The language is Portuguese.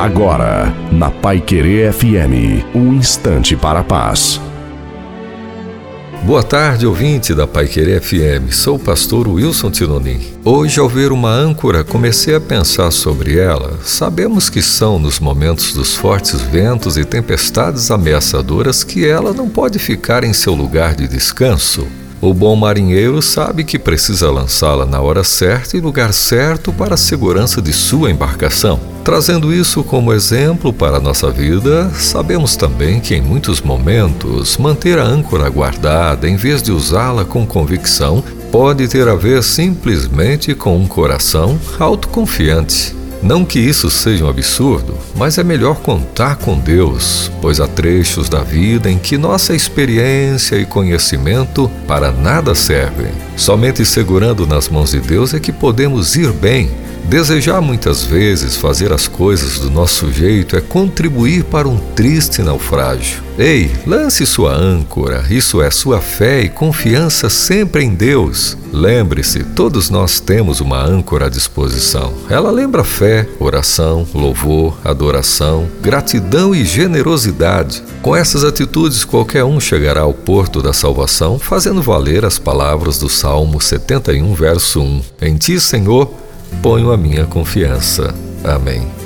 Agora, na Pai Querer FM, um instante para a paz. Boa tarde, ouvinte da Pai Querer FM. Sou o pastor Wilson Tinonim. Hoje, ao ver uma âncora, comecei a pensar sobre ela. Sabemos que são nos momentos dos fortes ventos e tempestades ameaçadoras que ela não pode ficar em seu lugar de descanso. O bom marinheiro sabe que precisa lançá-la na hora certa e lugar certo para a segurança de sua embarcação. Trazendo isso como exemplo para a nossa vida, sabemos também que em muitos momentos manter a âncora guardada em vez de usá-la com convicção pode ter a ver simplesmente com um coração autoconfiante. Não que isso seja um absurdo, mas é melhor contar com Deus, pois há trechos da vida em que nossa experiência e conhecimento para nada servem. Somente segurando nas mãos de Deus é que podemos ir bem Desejar muitas vezes fazer as coisas do nosso jeito é contribuir para um triste naufrágio. Ei, lance sua âncora, isso é sua fé e confiança sempre em Deus. Lembre-se, todos nós temos uma âncora à disposição. Ela lembra fé, oração, louvor, adoração, gratidão e generosidade. Com essas atitudes, qualquer um chegará ao porto da salvação, fazendo valer as palavras do Salmo 71, verso 1. Em ti, Senhor, ponho a minha confiança. Amém.